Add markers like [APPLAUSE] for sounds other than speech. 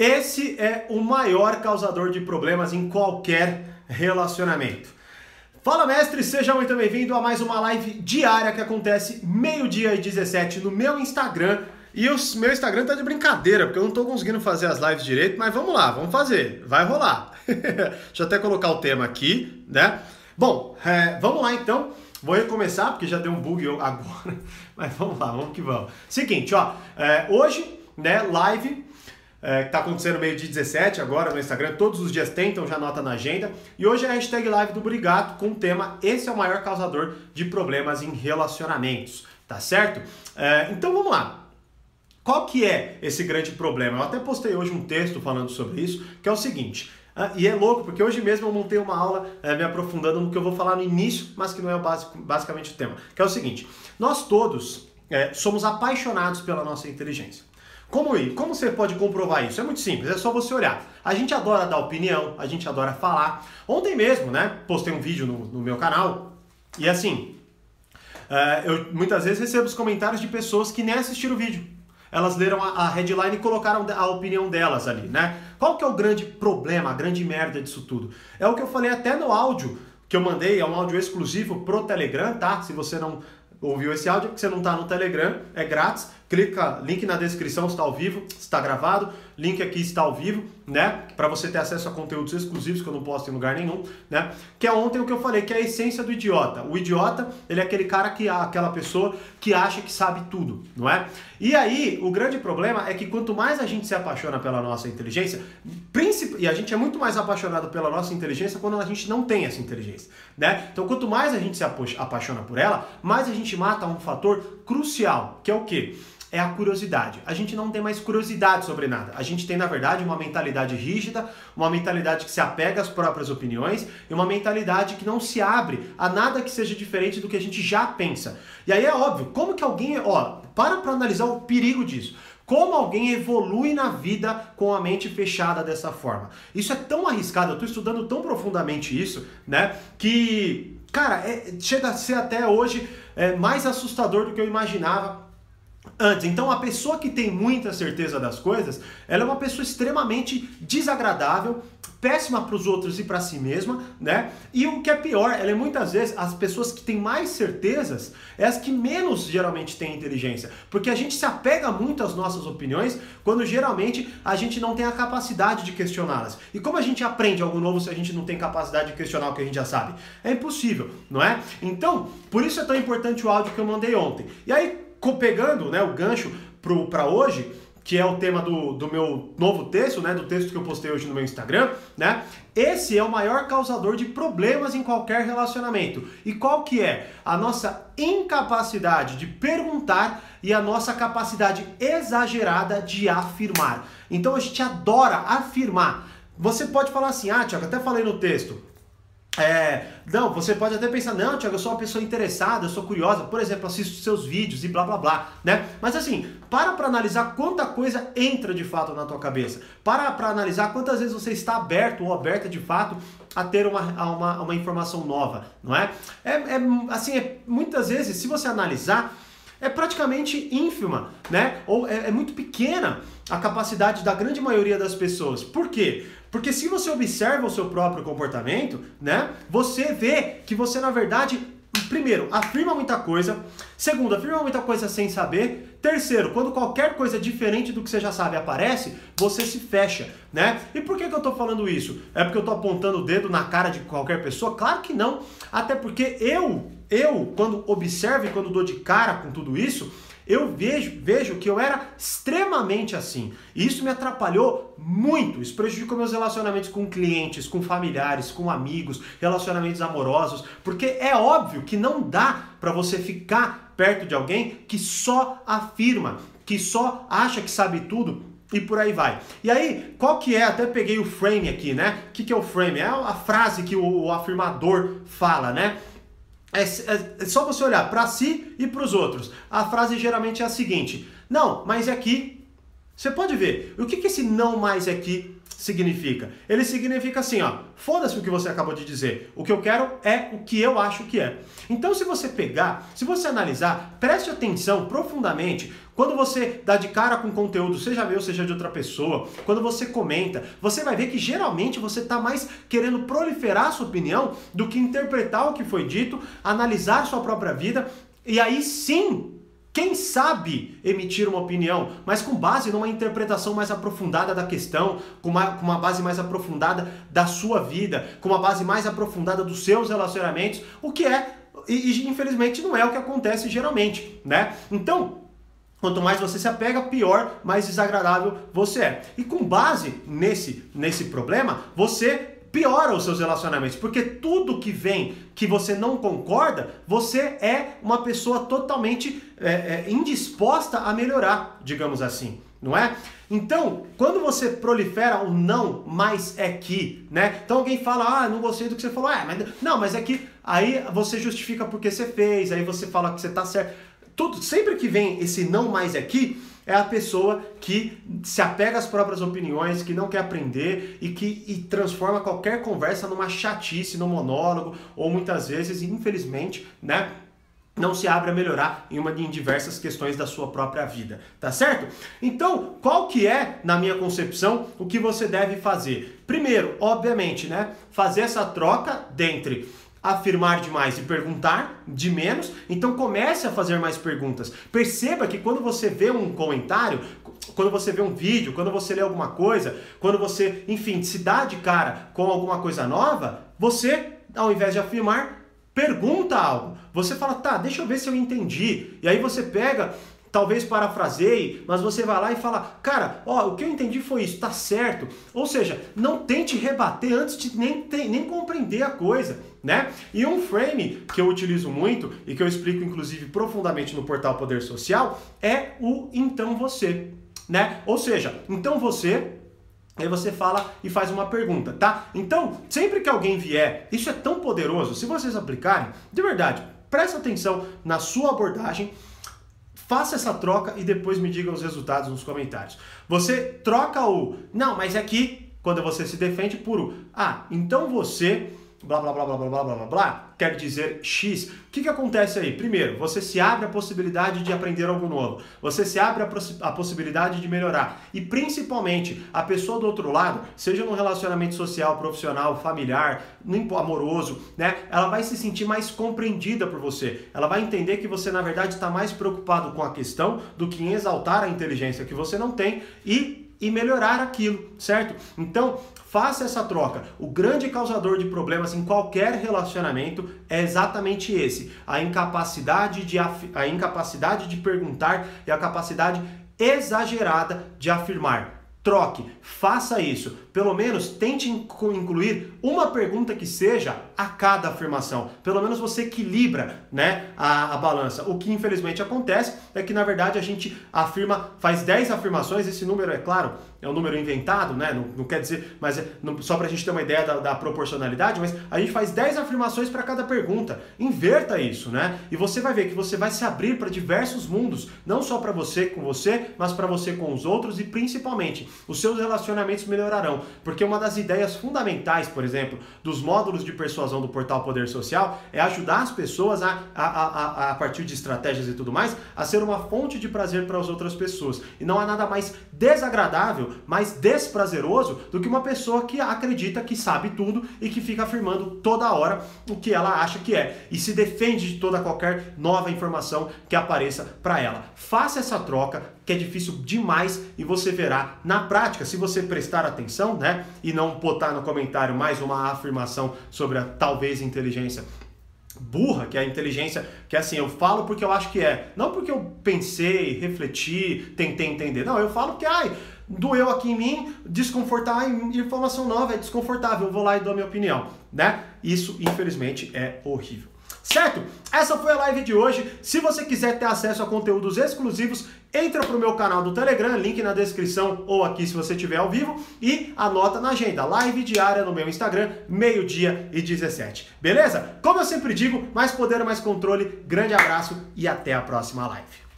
Esse é o maior causador de problemas em qualquer relacionamento. Fala mestre, seja muito bem-vindo a mais uma live diária que acontece meio-dia e 17 no meu Instagram. E o meu Instagram tá de brincadeira, porque eu não tô conseguindo fazer as lives direito, mas vamos lá, vamos fazer, vai rolar. [LAUGHS] Deixa eu até colocar o tema aqui, né? Bom, é, vamos lá então. Vou recomeçar, porque já deu um bug [LAUGHS] agora, mas vamos lá, vamos que vamos. Seguinte, ó, é, hoje, né, live é, que tá acontecendo meio dia 17 agora no Instagram, todos os dias tem, então já anota na agenda. E hoje é a hashtag live do Brigato com o tema Esse é o maior causador de problemas em relacionamentos, tá certo? É, então vamos lá. Qual que é esse grande problema? Eu até postei hoje um texto falando sobre isso, que é o seguinte. Uh, e é louco, porque hoje mesmo eu montei uma aula uh, me aprofundando no que eu vou falar no início, mas que não é o básico, basicamente o tema. Que é o seguinte: nós todos uh, somos apaixonados pela nossa inteligência. Como, como você pode comprovar isso? É muito simples, é só você olhar. A gente adora dar opinião, a gente adora falar. Ontem mesmo, né, postei um vídeo no, no meu canal e assim, uh, eu muitas vezes recebo os comentários de pessoas que nem assistiram o vídeo. Elas leram a, a headline e colocaram a opinião delas ali, né? Qual que é o grande problema, a grande merda disso tudo? É o que eu falei até no áudio que eu mandei, é um áudio exclusivo pro Telegram, tá? Se você não ouviu esse áudio, é porque você não está no Telegram, é grátis clica, link na descrição está ao vivo, está gravado, link aqui está ao vivo, né? Para você ter acesso a conteúdos exclusivos que eu não posto em lugar nenhum, né? Que é ontem o que eu falei, que é a essência do idiota. O idiota, ele é aquele cara que aquela pessoa que acha que sabe tudo, não é? E aí, o grande problema é que quanto mais a gente se apaixona pela nossa inteligência, e a gente é muito mais apaixonado pela nossa inteligência quando a gente não tem essa inteligência, né? Então, quanto mais a gente se apaixona por ela, mais a gente mata um fator crucial, que é o quê? É a curiosidade. A gente não tem mais curiosidade sobre nada. A gente tem, na verdade, uma mentalidade rígida, uma mentalidade que se apega às próprias opiniões e uma mentalidade que não se abre a nada que seja diferente do que a gente já pensa. E aí é óbvio, como que alguém, ó, para para analisar o perigo disso. Como alguém evolui na vida com a mente fechada dessa forma? Isso é tão arriscado, eu estou estudando tão profundamente isso, né? Que, cara, é, chega a ser até hoje é, mais assustador do que eu imaginava antes. Então, a pessoa que tem muita certeza das coisas, ela é uma pessoa extremamente desagradável, péssima para os outros e para si mesma, né? E o que é pior, ela é muitas vezes as pessoas que têm mais certezas é as que menos geralmente têm inteligência, porque a gente se apega muito às nossas opiniões quando geralmente a gente não tem a capacidade de questioná-las. E como a gente aprende algo novo se a gente não tem capacidade de questionar o que a gente já sabe? É impossível, não é? Então, por isso é tão importante o áudio que eu mandei ontem. E aí pegando né, o gancho para hoje, que é o tema do, do meu novo texto, né, do texto que eu postei hoje no meu Instagram, né? Esse é o maior causador de problemas em qualquer relacionamento. E qual que é? A nossa incapacidade de perguntar e a nossa capacidade exagerada de afirmar. Então a gente adora afirmar. Você pode falar assim, ah, Tiago, até falei no texto, é, não, você pode até pensar, não, Tiago, eu sou uma pessoa interessada, eu sou curiosa, por exemplo, assisto seus vídeos e blá blá blá, né? Mas assim, para para analisar quanta coisa entra de fato na tua cabeça. Para para analisar quantas vezes você está aberto ou aberta de fato a ter uma, uma, uma informação nova, não é? É, é assim, é, muitas vezes, se você analisar, é praticamente ínfima, né? Ou é, é muito pequena a capacidade da grande maioria das pessoas. Por quê? Porque se você observa o seu próprio comportamento, né, você vê que você na verdade, primeiro, afirma muita coisa, segundo, afirma muita coisa sem saber, terceiro, quando qualquer coisa diferente do que você já sabe aparece, você se fecha, né? E por que, que eu tô falando isso? É porque eu tô apontando o dedo na cara de qualquer pessoa? Claro que não, até porque eu, eu, quando observo e quando dou de cara com tudo isso, eu vejo, vejo que eu era extremamente assim. E isso me atrapalhou muito. Isso prejudicou meus relacionamentos com clientes, com familiares, com amigos, relacionamentos amorosos, porque é óbvio que não dá para você ficar perto de alguém que só afirma, que só acha que sabe tudo e por aí vai. E aí, qual que é? Até peguei o frame aqui, né? O que, que é o frame? É a frase que o, afirmador fala, né? É, é, é só você olhar para si e para os outros. A frase geralmente é a seguinte: não, mas é que. Você pode ver. O que, que esse não mais é que significa? Ele significa assim, ó, foda-se o que você acabou de dizer. O que eu quero é o que eu acho que é. Então, se você pegar, se você analisar, preste atenção profundamente quando você dá de cara com conteúdo, seja meu, seja de outra pessoa, quando você comenta, você vai ver que geralmente você está mais querendo proliferar a sua opinião do que interpretar o que foi dito, analisar sua própria vida e aí sim quem sabe emitir uma opinião, mas com base numa interpretação mais aprofundada da questão, com uma, com uma base mais aprofundada da sua vida, com uma base mais aprofundada dos seus relacionamentos, o que é, e, infelizmente não é o que acontece geralmente, né? Então, Quanto mais você se apega, pior, mais desagradável você é. E com base nesse, nesse problema, você piora os seus relacionamentos, porque tudo que vem que você não concorda, você é uma pessoa totalmente é, é, indisposta a melhorar, digamos assim, não é? Então, quando você prolifera o não, mas é que, né? Então alguém fala, ah, não gostei do que você falou, ah, mas não, mas é que aí você justifica porque você fez, aí você fala que você tá certo. Tudo, sempre que vem esse não mais é que, é a pessoa que se apega às próprias opiniões, que não quer aprender e que e transforma qualquer conversa numa chatice, num monólogo, ou muitas vezes, infelizmente, né? não se abre a melhorar em uma em diversas questões da sua própria vida, tá certo? Então, qual que é, na minha concepção, o que você deve fazer? Primeiro, obviamente, né, fazer essa troca dentre afirmar demais e perguntar de menos, então comece a fazer mais perguntas. Perceba que quando você vê um comentário, quando você vê um vídeo, quando você lê alguma coisa, quando você, enfim, se dá de cara com alguma coisa nova, você, ao invés de afirmar, pergunta algo. Você fala, tá, deixa eu ver se eu entendi. E aí você pega talvez parafraseie, mas você vai lá e fala, cara, ó, o que eu entendi foi isso, tá certo. Ou seja, não tente rebater antes de nem, nem compreender a coisa, né? E um frame que eu utilizo muito e que eu explico inclusive profundamente no portal Poder Social é o então você, né? Ou seja, então você Aí você fala e faz uma pergunta, tá? Então, sempre que alguém vier, isso é tão poderoso, se vocês aplicarem, de verdade, presta atenção na sua abordagem, Faça essa troca e depois me diga os resultados nos comentários. Você troca o não, mas é que quando você se defende por o ah, então você blá blá blá blá blá blá blá blá quer dizer X. O que, que acontece aí? Primeiro, você se abre a possibilidade de aprender algo novo, você se abre a, a possibilidade de melhorar e principalmente a pessoa do outro lado, seja num relacionamento social, profissional, familiar, amoroso, né? Ela vai se sentir mais compreendida por você. Ela vai entender que você na verdade está mais preocupado com a questão do que em exaltar a inteligência que você não tem e e melhorar aquilo, certo? Então, faça essa troca. O grande causador de problemas em qualquer relacionamento é exatamente esse: a incapacidade de, a incapacidade de perguntar e a capacidade exagerada de afirmar. Troque, faça isso. Pelo menos tente incluir uma pergunta que seja a cada afirmação. Pelo menos você equilibra né, a, a balança. O que infelizmente acontece é que na verdade a gente afirma, faz 10 afirmações, esse número é claro, é um número inventado, né? Não, não quer dizer, mas é, não, só para a gente ter uma ideia da, da, proporcionalidade, mas a gente faz 10 afirmações para cada pergunta. Inverta isso, né? E você vai ver que você vai se abrir para diversos mundos, não só para você com você, mas para você com os outros e principalmente os seus relacionamentos melhorarão. Porque uma das ideias fundamentais, por exemplo, dos módulos de persuasão do portal Poder Social é ajudar as pessoas a, a, a, a partir de estratégias e tudo mais, a ser uma fonte de prazer para as outras pessoas. E não há nada mais desagradável mais desprazeroso do que uma pessoa que acredita que sabe tudo e que fica afirmando toda hora o que ela acha que é e se defende de toda qualquer nova informação que apareça para ela. Faça essa troca, que é difícil demais e você verá na prática, se você prestar atenção, né, e não botar no comentário mais uma afirmação sobre a talvez inteligência burra, que é a inteligência, que é assim, eu falo porque eu acho que é, não porque eu pensei, refleti, tentei entender. Não, eu falo porque ai, doeu aqui em mim, desconfortar, informação nova é desconfortável, eu vou lá e dou a minha opinião, né? Isso, infelizmente, é horrível. Certo? Essa foi a live de hoje. Se você quiser ter acesso a conteúdos exclusivos, entra pro meu canal do Telegram, link na descrição ou aqui se você estiver ao vivo e anota na agenda, live diária no meu Instagram, meio-dia e 17. Beleza? Como eu sempre digo, mais poder, mais controle. Grande abraço e até a próxima live.